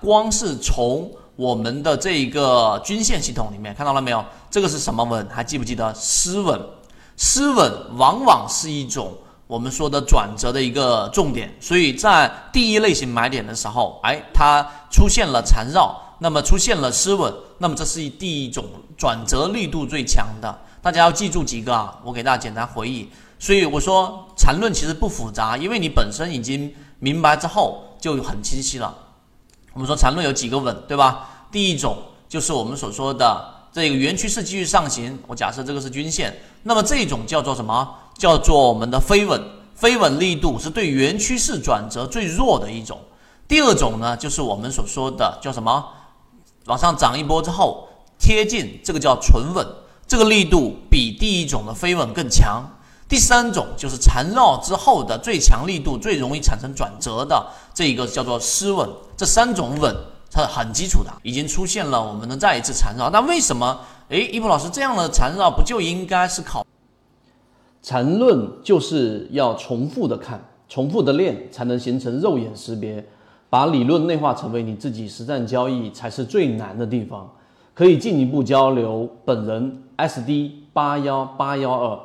光是从我们的这一个均线系统里面看到了没有？这个是什么稳？还记不记得失稳？失稳往往是一种我们说的转折的一个重点，所以在第一类型买点的时候，哎，它出现了缠绕，那么出现了失稳，那么这是第一种转折力度最强的。大家要记住几个啊，我给大家简单回忆。所以我说缠论其实不复杂，因为你本身已经明白之后就很清晰了。我们说缠论有几个稳，对吧？第一种就是我们所说的。这个原趋势继续上行，我假设这个是均线，那么这种叫做什么？叫做我们的飞稳，飞稳力度是对原趋势转折最弱的一种。第二种呢，就是我们所说的叫什么？往上涨一波之后贴近，这个叫纯稳，这个力度比第一种的飞稳更强。第三种就是缠绕之后的最强力度、最容易产生转折的这一个叫做失稳。这三种稳。它是很基础的，已经出现了我们的再一次缠绕。那为什么？哎，一博老师这样的缠绕不就应该是考？缠论就是要重复的看，重复的练，才能形成肉眼识别。把理论内化成为你自己实战交易，才是最难的地方。可以进一步交流。本人 SD 八幺八幺二。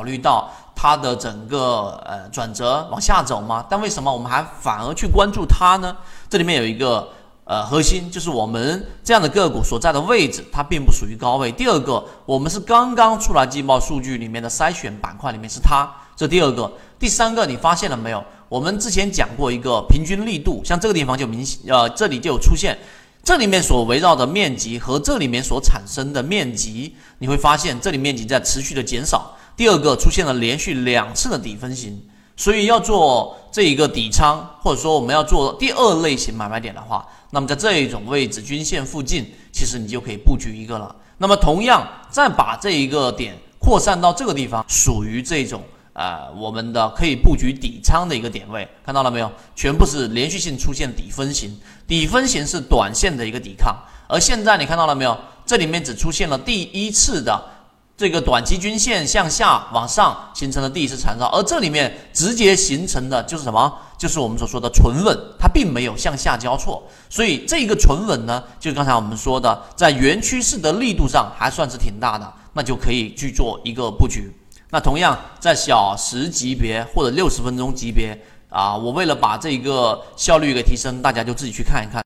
考虑到它的整个呃转折往下走吗？但为什么我们还反而去关注它呢？这里面有一个呃核心，就是我们这样的个股所在的位置，它并不属于高位。第二个，我们是刚刚出来季报数据里面的筛选板块里面是它，这第二个。第三个，你发现了没有？我们之前讲过一个平均力度，像这个地方就明显呃这里就有出现，这里面所围绕的面积和这里面所产生的面积，你会发现这里面积在持续的减少。第二个出现了连续两次的底分型，所以要做这一个底仓，或者说我们要做第二类型买卖点的话，那么在这一种位置均线附近，其实你就可以布局一个了。那么同样再把这一个点扩散到这个地方，属于这种呃我们的可以布局底仓的一个点位，看到了没有？全部是连续性出现底分型，底分型是短线的一个抵抗，而现在你看到了没有？这里面只出现了第一次的。这个短期均线向下往上形成了第一次缠绕，而这里面直接形成的就是什么？就是我们所说的纯稳，它并没有向下交错，所以这个纯稳呢，就刚才我们说的，在原趋势的力度上还算是挺大的，那就可以去做一个布局。那同样在小时级别或者六十分钟级别啊，我为了把这个效率给提升，大家就自己去看一看。